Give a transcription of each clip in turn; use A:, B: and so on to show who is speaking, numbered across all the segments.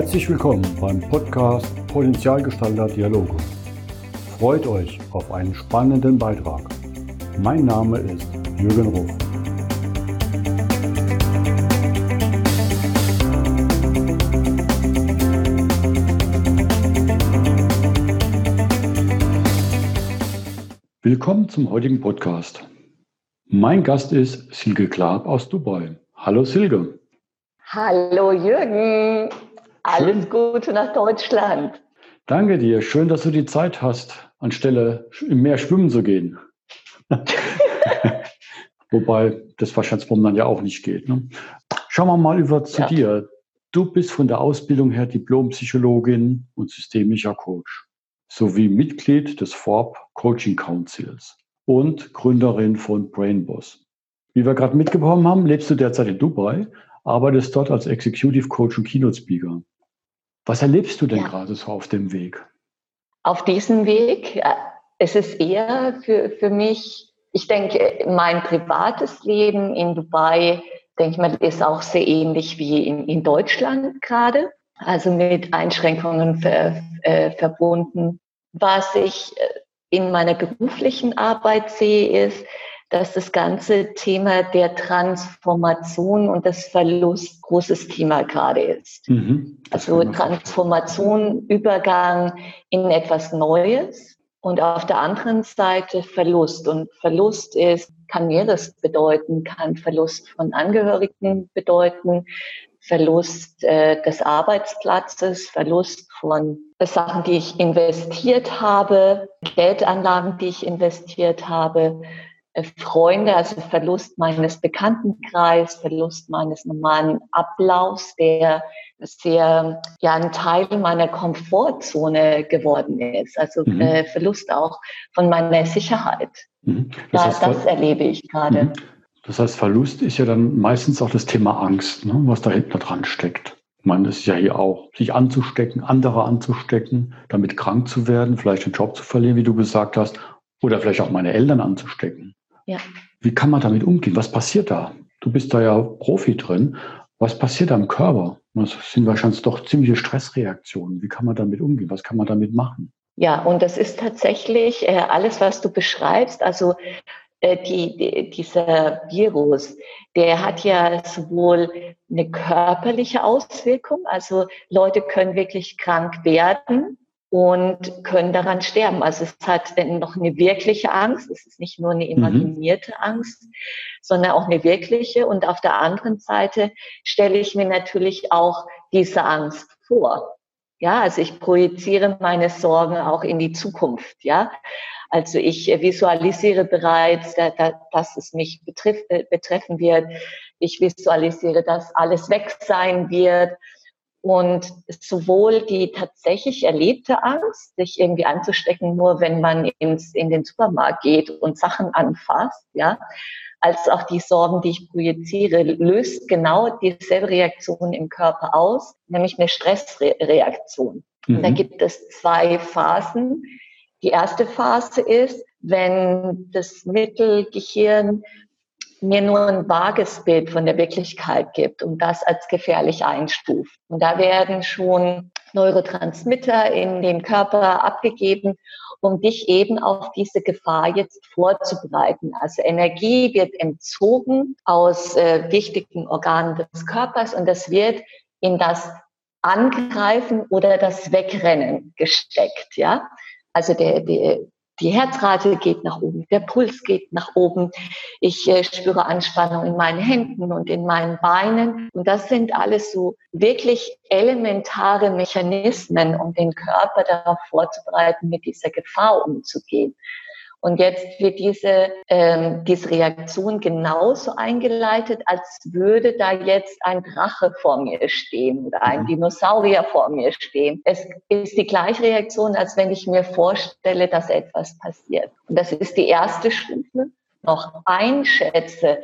A: Herzlich willkommen beim Podcast Potenzialgestalter Dialoge. Freut euch auf einen spannenden Beitrag. Mein Name ist Jürgen Ruff. Willkommen zum heutigen Podcast. Mein Gast ist Silke Klaab aus Dubai. Hallo Silke.
B: Hallo Jürgen. Alles. Gute nach Deutschland.
A: Danke dir. Schön, dass du die Zeit hast, anstelle im Meer schwimmen zu gehen. Wobei das wahrscheinlich momentan ja auch nicht geht. Ne? Schauen wir mal über zu ja. dir. Du bist von der Ausbildung her Diplompsychologin und systemischer Coach sowie Mitglied des Forb Coaching Councils und Gründerin von Brainboss. Wie wir gerade mitbekommen haben, lebst du derzeit in Dubai, arbeitest dort als Executive Coach und Keynote Speaker. Was erlebst du denn ja. gerade so auf dem Weg?
B: Auf diesem Weg, äh, es ist eher für, für mich, ich denke, mein privates Leben in Dubai, denke ich mal, ist auch sehr ähnlich wie in, in Deutschland gerade, also mit Einschränkungen ver, äh, verbunden. Was ich äh, in meiner beruflichen Arbeit sehe, ist, dass das ganze Thema der Transformation und des Verlust großes Thema gerade ist. Mhm, also Transformation, Übergang in etwas Neues und auf der anderen Seite Verlust. Und Verlust ist, kann mehres bedeuten, kann Verlust von Angehörigen bedeuten, Verlust äh, des Arbeitsplatzes, Verlust von Sachen, die ich investiert habe, Geldanlagen, die ich investiert habe, Freunde, also Verlust meines Bekanntenkreis, Verlust meines normalen Ablaufs, der sehr ja ein Teil meiner Komfortzone geworden ist. Also mhm. äh, Verlust auch von meiner Sicherheit. Mhm. Das, heißt, das, erlebe ich gerade. Mhm.
A: Das heißt, Verlust ist ja dann meistens auch das Thema Angst, ne, was da hinten dran steckt. Ich meine, das ist ja hier auch, sich anzustecken, andere anzustecken, damit krank zu werden, vielleicht den Job zu verlieren, wie du gesagt hast, oder vielleicht auch meine Eltern anzustecken. Ja. Wie kann man damit umgehen? Was passiert da? Du bist da ja Profi drin. Was passiert da im Körper? Das sind wahrscheinlich doch ziemliche Stressreaktionen. Wie kann man damit umgehen? Was kann man damit machen?
B: Ja, und das ist tatsächlich äh, alles, was du beschreibst. Also äh, die, die, dieser Virus, der hat ja sowohl eine körperliche Auswirkung, also Leute können wirklich krank werden, und können daran sterben. Also es hat noch eine wirkliche Angst. Es ist nicht nur eine mhm. imaginierte mhm. Angst, sondern auch eine wirkliche. Und auf der anderen Seite stelle ich mir natürlich auch diese Angst vor. Ja, also ich projiziere meine Sorgen auch in die Zukunft. Ja, also ich visualisiere bereits, dass es mich äh, betreffen wird. Ich visualisiere, dass alles weg sein wird. Und sowohl die tatsächlich erlebte Angst, sich irgendwie anzustecken, nur wenn man ins, in den Supermarkt geht und Sachen anfasst, ja, als auch die Sorgen, die ich projiziere, löst genau dieselbe Reaktion im Körper aus, nämlich eine Stressreaktion. Mhm. Da gibt es zwei Phasen. Die erste Phase ist, wenn das Mittelgehirn mir nur ein vages Bild von der Wirklichkeit gibt und das als gefährlich einstuft. Und da werden schon Neurotransmitter in den Körper abgegeben, um dich eben auf diese Gefahr jetzt vorzubereiten. Also Energie wird entzogen aus äh, wichtigen Organen des Körpers und das wird in das Angreifen oder das Wegrennen gesteckt, ja. Also der, der, die Herzrate geht nach oben, der Puls geht nach oben. Ich äh, spüre Anspannung in meinen Händen und in meinen Beinen. Und das sind alles so wirklich elementare Mechanismen, um den Körper darauf vorzubereiten, mit dieser Gefahr umzugehen. Und jetzt wird diese, ähm, diese Reaktion genauso eingeleitet, als würde da jetzt ein Drache vor mir stehen oder ein mhm. Dinosaurier vor mir stehen. Es ist die gleiche Reaktion, als wenn ich mir vorstelle, dass etwas passiert. Und das ist die erste Stufe. Noch einschätze,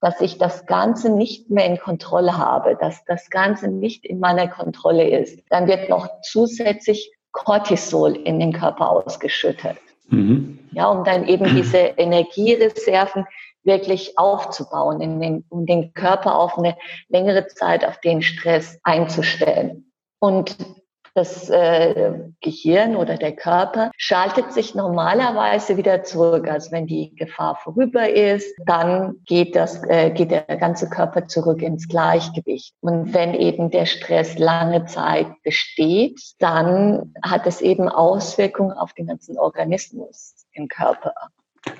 B: dass ich das Ganze nicht mehr in Kontrolle habe, dass das Ganze nicht in meiner Kontrolle ist. Dann wird noch zusätzlich Cortisol in den Körper ausgeschüttet. Mhm. Ja, um dann eben diese Energiereserven wirklich aufzubauen, in den, um den Körper auf eine längere Zeit auf den Stress einzustellen. Und das äh, Gehirn oder der Körper schaltet sich normalerweise wieder zurück. Also wenn die Gefahr vorüber ist, dann geht, das, äh, geht der ganze Körper zurück ins Gleichgewicht. Und wenn eben der Stress lange Zeit besteht, dann hat es eben Auswirkungen auf den ganzen Organismus im Körper.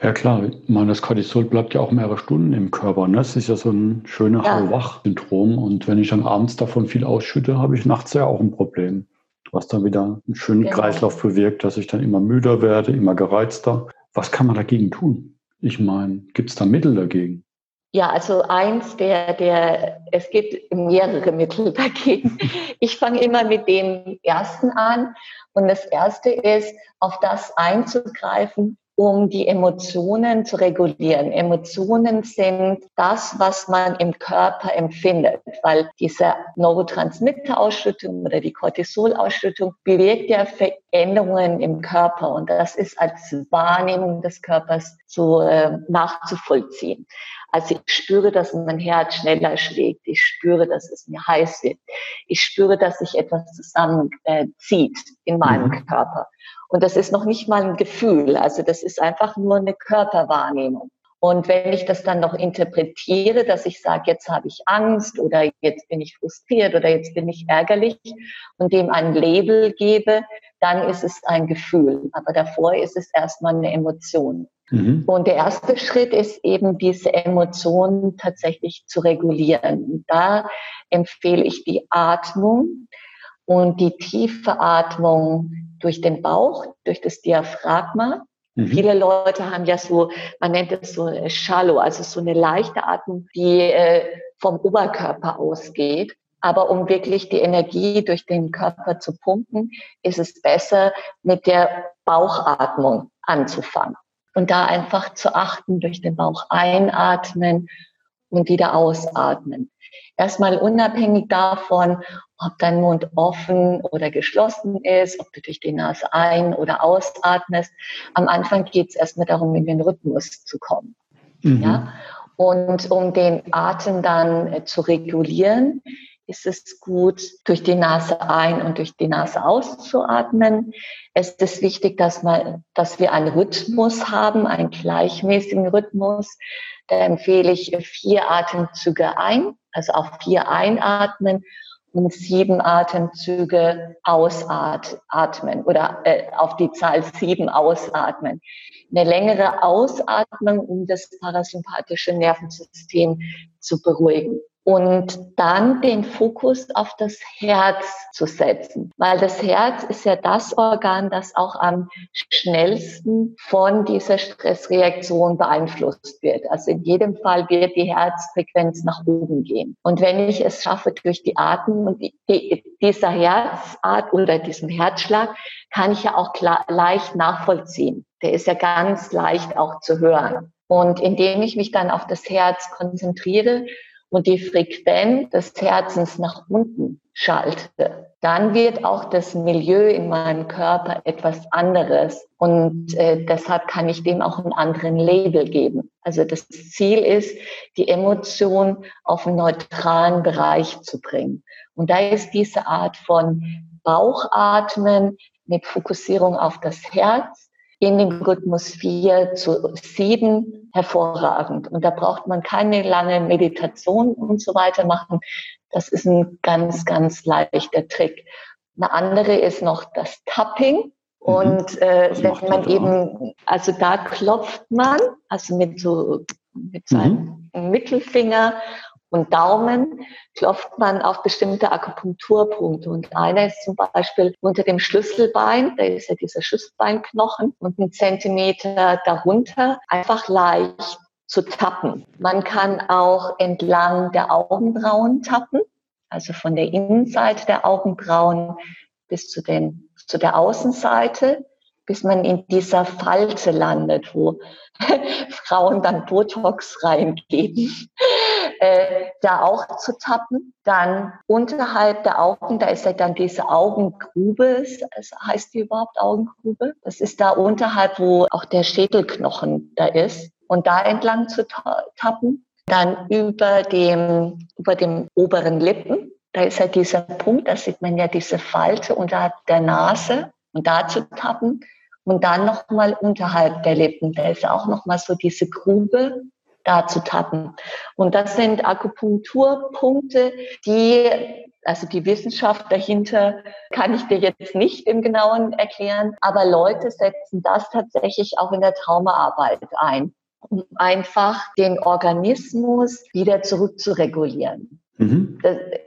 A: Ja klar, ich meine, das Cortisol bleibt ja auch mehrere Stunden im Körper. Ne? Das ist ja so ein schöner ja. Hau-Wach-Syndrom. Und wenn ich dann abends davon viel ausschütte, habe ich nachts ja auch ein Problem was dann wieder einen schönen genau. Kreislauf bewirkt, dass ich dann immer müder werde, immer gereizter. Was kann man dagegen tun? Ich meine, gibt es da Mittel dagegen?
B: Ja, also eins der, der, es gibt mehrere Mittel dagegen. Ich fange immer mit dem ersten an. Und das erste ist, auf das einzugreifen, um die Emotionen zu regulieren. Emotionen sind das, was man im Körper empfindet, weil diese Neurotransmitterausschüttung oder die Cortisolausschüttung bewirkt ja Veränderungen im Körper und das ist als Wahrnehmung des Körpers so äh, nachzuvollziehen. Also ich spüre, dass mein Herz schneller schlägt. Ich spüre, dass es mir heiß wird. Ich spüre, dass sich etwas zusammenzieht äh, in meinem mhm. Körper. Und das ist noch nicht mal ein Gefühl. Also das ist einfach nur eine Körperwahrnehmung. Und wenn ich das dann noch interpretiere, dass ich sage, jetzt habe ich Angst oder jetzt bin ich frustriert oder jetzt bin ich ärgerlich und dem ein Label gebe, dann ist es ein Gefühl. Aber davor ist es erstmal eine Emotion. Mhm. Und der erste Schritt ist eben, diese Emotionen tatsächlich zu regulieren. Da empfehle ich die Atmung und die tiefe Atmung durch den Bauch, durch das Diaphragma. Mhm. Viele Leute haben ja so, man nennt es so Shallow, also so eine leichte Atmung, die äh, vom Oberkörper ausgeht. Aber um wirklich die Energie durch den Körper zu pumpen, ist es besser, mit der Bauchatmung anzufangen. Und da einfach zu achten, durch den Bauch einatmen und wieder ausatmen. Erstmal unabhängig davon, ob dein Mund offen oder geschlossen ist, ob du durch die Nase ein- oder ausatmest. Am Anfang geht es erstmal darum, in den Rhythmus zu kommen. Mhm. Ja? Und um den Atem dann äh, zu regulieren, ist es gut, durch die Nase ein und durch die Nase auszuatmen. Es ist wichtig, dass, man, dass wir einen Rhythmus haben, einen gleichmäßigen Rhythmus. Da empfehle ich vier Atemzüge ein, also auf vier einatmen und sieben Atemzüge ausatmen oder äh, auf die Zahl sieben ausatmen. Eine längere Ausatmung, um das parasympathische Nervensystem zu beruhigen und dann den Fokus auf das Herz zu setzen, weil das Herz ist ja das Organ, das auch am schnellsten von dieser Stressreaktion beeinflusst wird. Also in jedem Fall wird die Herzfrequenz nach oben gehen. Und wenn ich es schaffe, durch die Atmung und die, dieser Herzart oder diesen Herzschlag, kann ich ja auch klar, leicht nachvollziehen. Der ist ja ganz leicht auch zu hören. Und indem ich mich dann auf das Herz konzentriere, und die Frequenz des Herzens nach unten schalte, dann wird auch das Milieu in meinem Körper etwas anderes. Und äh, deshalb kann ich dem auch einen anderen Label geben. Also das Ziel ist, die Emotion auf einen neutralen Bereich zu bringen. Und da ist diese Art von Bauchatmen mit Fokussierung auf das Herz in dem Rhythmus 4 zu 7 hervorragend. Und da braucht man keine lange Meditation und so weiter machen. Das ist ein ganz, ganz leichter Trick. Eine andere ist noch das Tapping. Mhm. Und äh, wenn man eben, also da klopft man, also mit so mit seinem mhm. Mittelfinger und Daumen klopft man auf bestimmte Akupunkturpunkte. Und einer ist zum Beispiel unter dem Schlüsselbein, da ist ja dieser Schlüsselbeinknochen und ein Zentimeter darunter einfach leicht zu tappen. Man kann auch entlang der Augenbrauen tappen, also von der Innenseite der Augenbrauen bis zu, den, zu der Außenseite bis man in dieser Falte landet, wo Frauen dann Botox reingeben, äh, da auch zu tappen. Dann unterhalb der Augen, da ist ja dann diese Augengrube, es heißt die überhaupt Augengrube? Das ist da unterhalb, wo auch der Schädelknochen da ist. Und da entlang zu tappen. Dann über dem, über dem oberen Lippen, da ist ja dieser Punkt, da sieht man ja diese Falte unter der Nase und da zu tappen und dann nochmal unterhalb der Lippen. Da ist auch nochmal so diese Grube da zu tappen. Und das sind Akupunkturpunkte, die, also die Wissenschaft dahinter kann ich dir jetzt nicht im Genauen erklären, aber Leute setzen das tatsächlich auch in der Traumaarbeit ein, um einfach den Organismus wieder zurückzuregulieren. Mhm.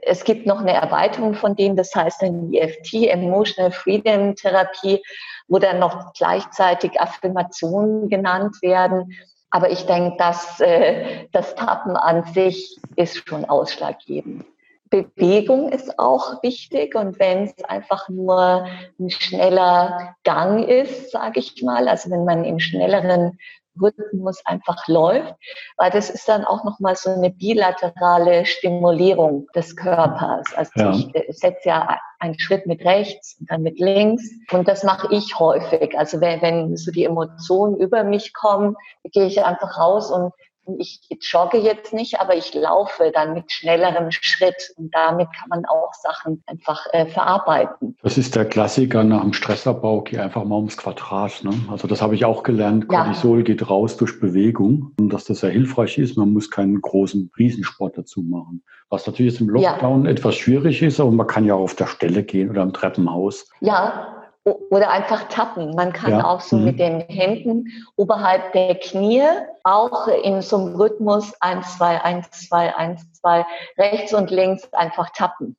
B: Es gibt noch eine Erweiterung von dem, das heißt dann EFT, Emotional Freedom Therapie, wo dann noch gleichzeitig Affirmationen genannt werden. Aber ich denke, dass äh, das Tappen an sich ist schon ausschlaggebend. Bewegung ist auch wichtig und wenn es einfach nur ein schneller Gang ist, sage ich mal, also wenn man im schnelleren Rhythmus einfach läuft, weil das ist dann auch nochmal so eine bilaterale Stimulierung des Körpers. Also ja. ich äh, setze ja einen Schritt mit rechts und dann mit links und das mache ich häufig. Also wenn, wenn so die Emotionen über mich kommen, gehe ich einfach raus und ich jogge jetzt nicht, aber ich laufe dann mit schnellerem Schritt und damit kann man auch Sachen einfach äh, verarbeiten.
A: Das ist der Klassiker nach dem Stressabbau, geh einfach mal ums Quadrat. Ne? Also das habe ich auch gelernt. Cortisol ja. geht raus durch Bewegung und dass das sehr hilfreich ist. Man muss keinen großen Riesensport dazu machen. Was natürlich jetzt im Lockdown ja. etwas schwierig ist, aber man kann ja auch auf der Stelle gehen oder im Treppenhaus.
B: Ja, oder einfach tappen. Man kann ja. auch so mhm. mit den Händen oberhalb der Knie auch in so einem Rhythmus 1, 2, 1, 2, 1, 2 rechts und links einfach tappen.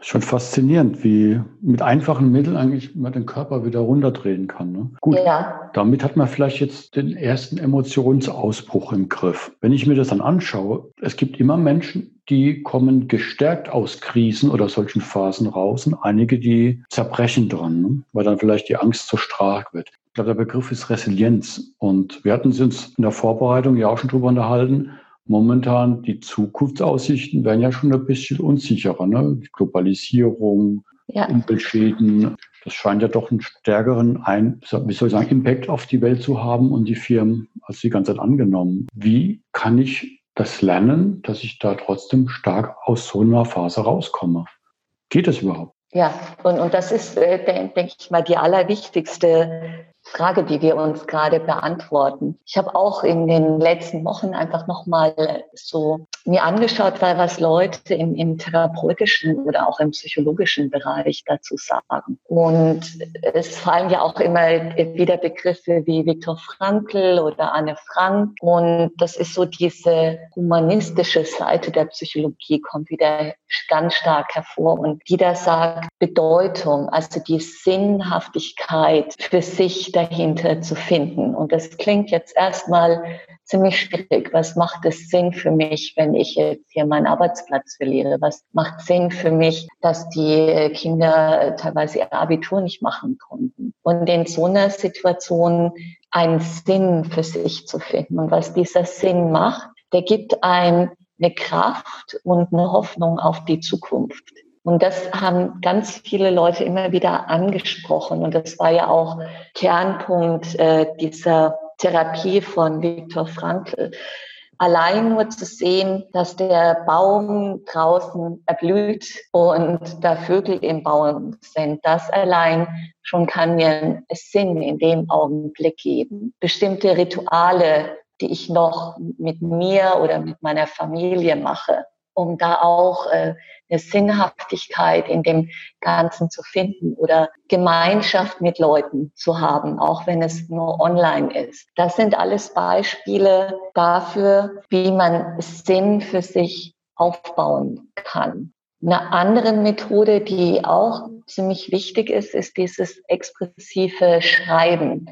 A: Schon faszinierend, wie mit einfachen Mitteln eigentlich man den Körper wieder runterdrehen kann. Ne? Gut, ja. damit hat man vielleicht jetzt den ersten Emotionsausbruch im Griff. Wenn ich mir das dann anschaue, es gibt immer Menschen, die kommen gestärkt aus Krisen oder solchen Phasen raus und einige, die zerbrechen dran, ne? weil dann vielleicht die Angst zu stark wird. Ich glaube, der Begriff ist Resilienz. Und wir hatten uns in der Vorbereitung ja auch schon drüber unterhalten, momentan die Zukunftsaussichten werden ja schon ein bisschen unsicherer. Ne? Die Globalisierung, ja. Umweltschäden, das scheint ja doch einen stärkeren ein, wie soll ich sagen, Impact auf die Welt zu haben und die Firmen als die ganze Zeit angenommen. Wie kann ich das lernen, dass ich da trotzdem stark aus so einer Phase rauskomme? Geht das überhaupt?
B: Ja, und, und das ist, äh, denke ich mal, die allerwichtigste Frage, die wir uns gerade beantworten. Ich habe auch in den letzten Wochen einfach nochmal so mir angeschaut, weil was Leute im, im therapeutischen oder auch im psychologischen Bereich dazu sagen. Und es fallen ja auch immer wieder Begriffe wie Viktor Frankl oder Anne Frank. Und das ist so diese humanistische Seite der Psychologie kommt wieder ganz stark hervor und die da sagt Bedeutung, also die Sinnhaftigkeit für sich dahinter zu finden. Und das klingt jetzt erstmal ziemlich schwierig. Was macht es Sinn für mich, wenn ich jetzt hier meinen Arbeitsplatz verliere? Was macht Sinn für mich, dass die Kinder teilweise ihr Abitur nicht machen konnten? Und in so einer Situation einen Sinn für sich zu finden. Und was dieser Sinn macht, der gibt ein eine Kraft und eine Hoffnung auf die Zukunft. Und das haben ganz viele Leute immer wieder angesprochen. Und das war ja auch Kernpunkt äh, dieser Therapie von Viktor Frankl. Allein nur zu sehen, dass der Baum draußen erblüht und da Vögel im Baum sind, das allein schon kann mir Sinn in dem Augenblick geben. Bestimmte Rituale, die ich noch mit mir oder mit meiner Familie mache, um da auch äh, eine Sinnhaftigkeit in dem Ganzen zu finden oder Gemeinschaft mit Leuten zu haben, auch wenn es nur online ist. Das sind alles Beispiele dafür, wie man Sinn für sich aufbauen kann. Eine andere Methode, die auch ziemlich wichtig ist, ist dieses expressive Schreiben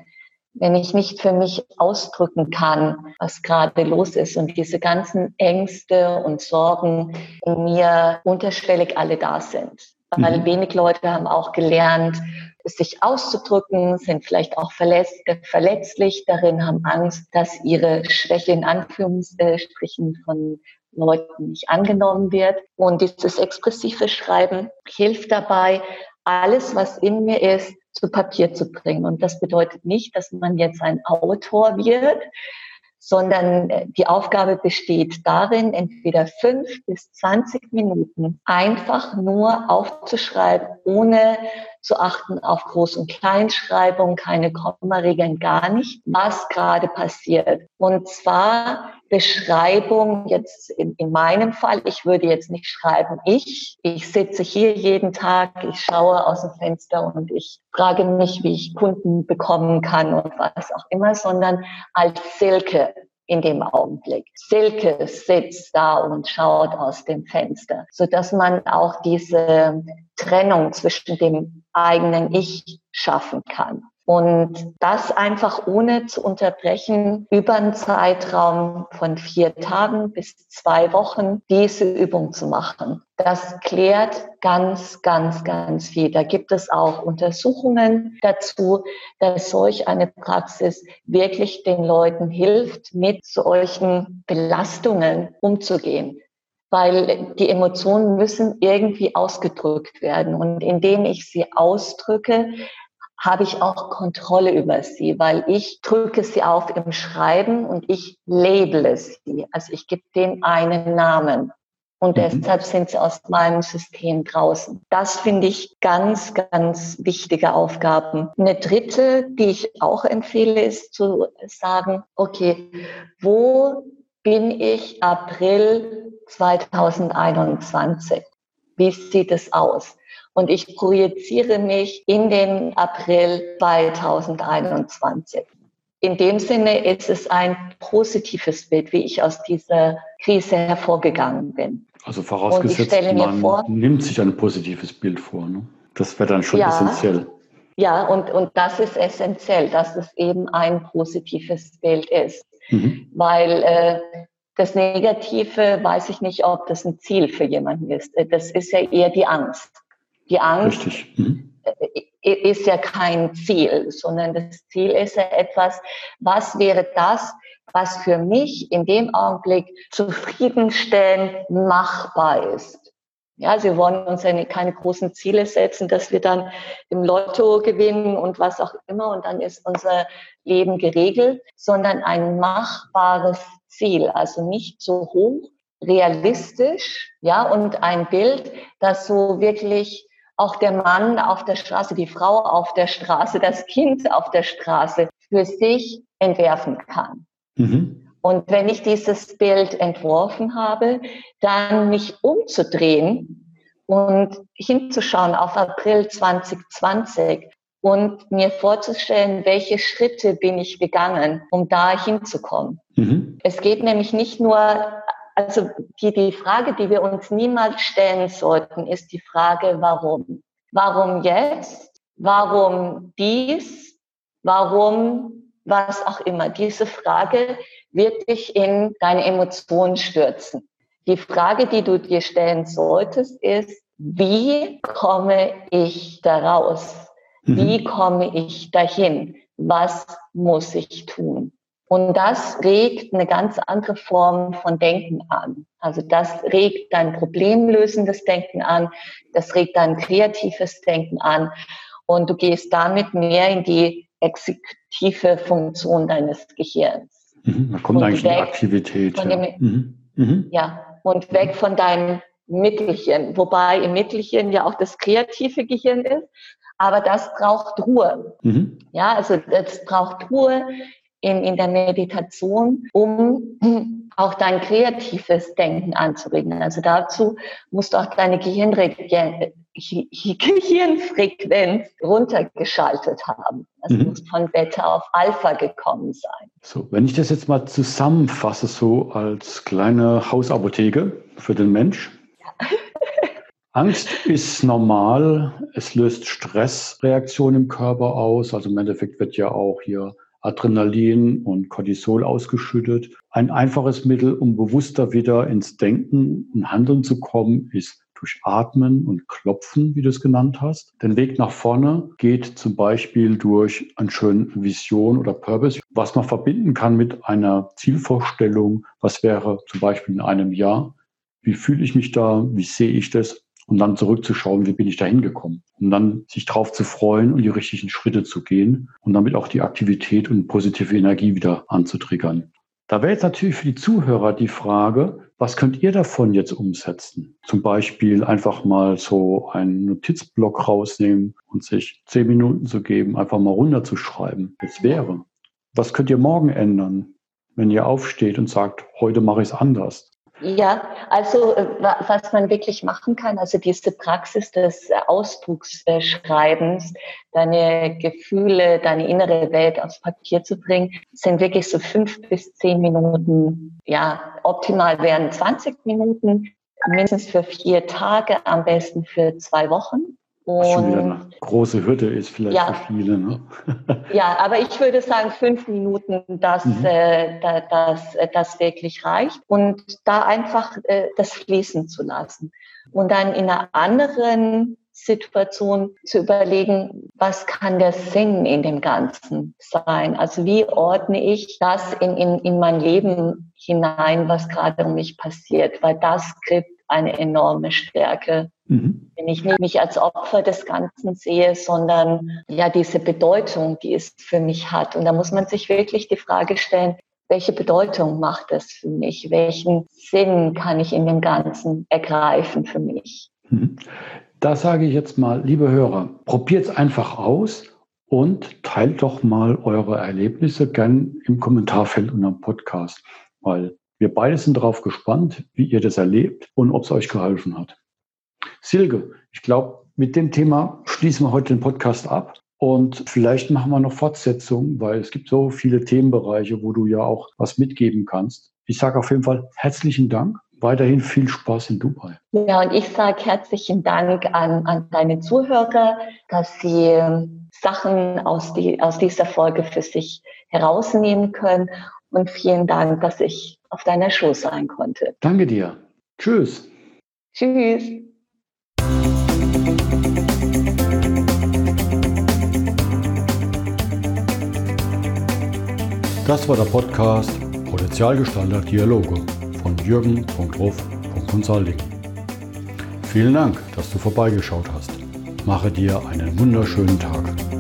B: wenn ich nicht für mich ausdrücken kann, was gerade los ist und diese ganzen Ängste und Sorgen in mir unterschwellig alle da sind. Weil mhm. wenig Leute haben auch gelernt, sich auszudrücken, sind vielleicht auch verletz verletzlich darin, haben Angst, dass ihre Schwäche in Anführungsstrichen von Leuten nicht angenommen wird. Und dieses expressive Schreiben hilft dabei, alles, was in mir ist, zu Papier zu bringen. Und das bedeutet nicht, dass man jetzt ein Autor wird, sondern äh, die Aufgabe besteht darin, entweder fünf bis zwanzig Minuten einfach nur aufzuschreiben, ohne zu achten auf Groß- und Kleinschreibung, keine Kommaregeln, gar nicht, was gerade passiert. Und zwar Beschreibung jetzt in, in meinem Fall, ich würde jetzt nicht schreiben, ich, ich sitze hier jeden Tag, ich schaue aus dem Fenster und ich frage mich, wie ich Kunden bekommen kann und was auch immer, sondern als Silke in dem Augenblick. Silke sitzt da und schaut aus dem Fenster, so dass man auch diese Trennung zwischen dem eigenen Ich schaffen kann. Und das einfach ohne zu unterbrechen über einen Zeitraum von vier Tagen bis zwei Wochen diese Übung zu machen. Das klärt ganz, ganz, ganz viel. Da gibt es auch Untersuchungen dazu, dass solch eine Praxis wirklich den Leuten hilft, mit solchen Belastungen umzugehen weil die Emotionen müssen irgendwie ausgedrückt werden. Und indem ich sie ausdrücke, habe ich auch Kontrolle über sie, weil ich drücke sie auf im Schreiben und ich labele sie. Also ich gebe denen einen Namen. Und mhm. deshalb sind sie aus meinem System draußen. Das finde ich ganz, ganz wichtige Aufgaben. Eine dritte, die ich auch empfehle, ist zu sagen, okay, wo bin ich April 2021? Wie sieht es aus? Und ich projiziere mich in den April 2021. In dem Sinne ist es ein positives Bild, wie ich aus dieser Krise hervorgegangen bin.
A: Also vorausgesetzt, man vor, nimmt sich ein positives Bild vor. Ne? Das wäre dann schon ja, essentiell.
B: Ja, und, und das ist essentiell, dass es eben ein positives Bild ist. Mhm. Weil äh, das Negative, weiß ich nicht, ob das ein Ziel für jemanden ist. Das ist ja eher die Angst. Die Angst mhm. ist ja kein Ziel, sondern das Ziel ist ja etwas, was wäre das, was für mich in dem Augenblick zufriedenstellend machbar ist. Ja, sie wollen uns ja keine großen Ziele setzen, dass wir dann im Lotto gewinnen und was auch immer und dann ist unser Leben geregelt, sondern ein machbares Ziel, also nicht so hoch, realistisch, ja, und ein Bild, das so wirklich auch der Mann auf der Straße, die Frau auf der Straße, das Kind auf der Straße für sich entwerfen kann. Mhm. Und wenn ich dieses Bild entworfen habe, dann mich umzudrehen und hinzuschauen auf April 2020 und mir vorzustellen, welche Schritte bin ich gegangen, um da hinzukommen. Mhm. Es geht nämlich nicht nur also die, die Frage, die wir uns niemals stellen sollten, ist die Frage, warum? Warum jetzt? Warum dies? Warum was auch immer? Diese Frage wird dich in deine Emotionen stürzen. Die Frage, die du dir stellen solltest, ist, wie komme ich daraus? Wie mhm. komme ich dahin? Was muss ich tun? Und das regt eine ganz andere Form von Denken an. Also das regt dein problemlösendes Denken an, das regt dein kreatives Denken an und du gehst damit mehr in die exekutive Funktion deines Gehirns.
A: Mhm, da kommt und eigentlich die Aktivität.
B: Ja. Dem, mhm. Mhm. ja, und weg von deinem Mittelchen, wobei im Mittelchen ja auch das kreative Gehirn ist, aber das braucht Ruhe. Mhm. Ja, also das braucht Ruhe in, in der Meditation, um auch dein kreatives Denken anzuregen. Also dazu musst du auch deine Gehirnfrequenz runtergeschaltet haben. Also mhm. musst von Beta auf Alpha gekommen sein.
A: So, wenn ich das jetzt mal zusammenfasse, so als kleine Hausapotheke für den Mensch. Angst ist normal. Es löst Stressreaktionen im Körper aus. Also im Endeffekt wird ja auch hier Adrenalin und Cortisol ausgeschüttet. Ein einfaches Mittel, um bewusster wieder ins Denken und Handeln zu kommen, ist durch Atmen und Klopfen, wie du es genannt hast. Den Weg nach vorne geht zum Beispiel durch eine schöne Vision oder Purpose, was man verbinden kann mit einer Zielvorstellung. Was wäre zum Beispiel in einem Jahr? Wie fühle ich mich da? Wie sehe ich das? Und dann zurückzuschauen, wie bin ich da hingekommen. Und dann sich drauf zu freuen und die richtigen Schritte zu gehen und damit auch die Aktivität und positive Energie wieder anzutriggern. Da wäre jetzt natürlich für die Zuhörer die Frage, was könnt ihr davon jetzt umsetzen? Zum Beispiel einfach mal so einen Notizblock rausnehmen und sich zehn Minuten zu geben, einfach mal runterzuschreiben. Jetzt wäre. Was könnt ihr morgen ändern, wenn ihr aufsteht und sagt, heute mache ich es anders?
B: Ja, also äh, was man wirklich machen kann, also diese Praxis des Ausdrucksschreibens, deine Gefühle, deine innere Welt aufs Papier zu bringen, sind wirklich so fünf bis zehn Minuten. Ja, optimal wären 20 Minuten, mindestens für vier Tage, am besten für zwei Wochen.
A: Was schon wieder eine große Hürde ist vielleicht ja, für viele. Ne?
B: Ja, aber ich würde sagen, fünf Minuten, dass mhm. äh, da, das, äh, das wirklich reicht. Und da einfach äh, das fließen zu lassen. Und dann in einer anderen Situation zu überlegen, was kann der Sinn in dem Ganzen sein? Also wie ordne ich das in, in, in mein Leben hinein, was gerade um mich passiert? Weil das gibt eine enorme Stärke. Mhm. Wenn ich nicht mich als Opfer des Ganzen sehe, sondern ja diese Bedeutung, die es für mich hat. Und da muss man sich wirklich die Frage stellen, welche Bedeutung macht es für mich? Welchen Sinn kann ich in dem Ganzen ergreifen für mich?
A: Mhm. Da sage ich jetzt mal, liebe Hörer, probiert es einfach aus und teilt doch mal eure Erlebnisse gern im Kommentarfeld unter dem Podcast, weil wir beide sind darauf gespannt, wie ihr das erlebt und ob es euch geholfen hat. Silke, ich glaube, mit dem Thema schließen wir heute den Podcast ab. Und vielleicht machen wir noch Fortsetzung, weil es gibt so viele Themenbereiche, wo du ja auch was mitgeben kannst. Ich sage auf jeden Fall herzlichen Dank. Weiterhin viel Spaß in Dubai.
B: Ja, und ich sage herzlichen Dank an, an deine Zuhörer, dass sie ähm, Sachen aus, die, aus dieser Folge für sich herausnehmen können. Und vielen Dank, dass ich auf deiner Show sein konnte.
A: Danke dir. Tschüss.
B: Tschüss.
A: Das war der Podcast Potenzialgestalter Dialoge von jürgen.ruf.consulting. Vielen Dank, dass du vorbeigeschaut hast. Mache dir einen wunderschönen Tag.